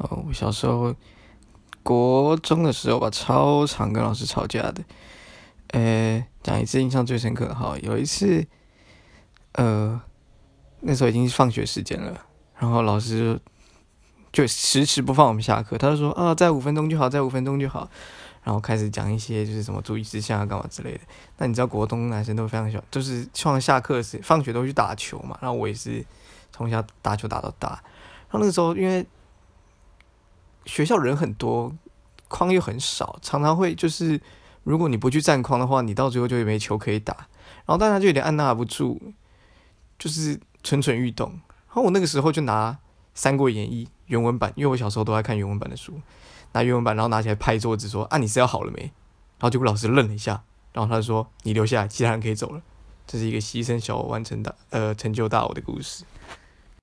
哦，我小时候国中的时候吧，超常跟老师吵架的。呃，讲一次印象最深刻哈，有一次，呃，那时候已经是放学时间了，然后老师就迟迟不放我们下课，他就说啊，再五分钟就好，再五分钟就好，然后开始讲一些就是什么注意事项啊，干嘛之类的。那你知道国中男生都非常喜欢，就是放下课时放学都去打球嘛，然后我也是从小打球打到大，然后那个时候因为。学校人很多，框又很少，常常会就是，如果你不去占框的话，你到最后就会没球可以打，然后大家就有点按捺不住，就是蠢蠢欲动。然后我那个时候就拿《三国演义》原文版，因为我小时候都爱看原文版的书，拿原文版，然后拿起来拍桌子说：“啊，你是要好了没？”然后结果老师愣了一下，然后他就说：“你留下来，其他人可以走了。”这是一个牺牲小我完成大呃成就大我的故事。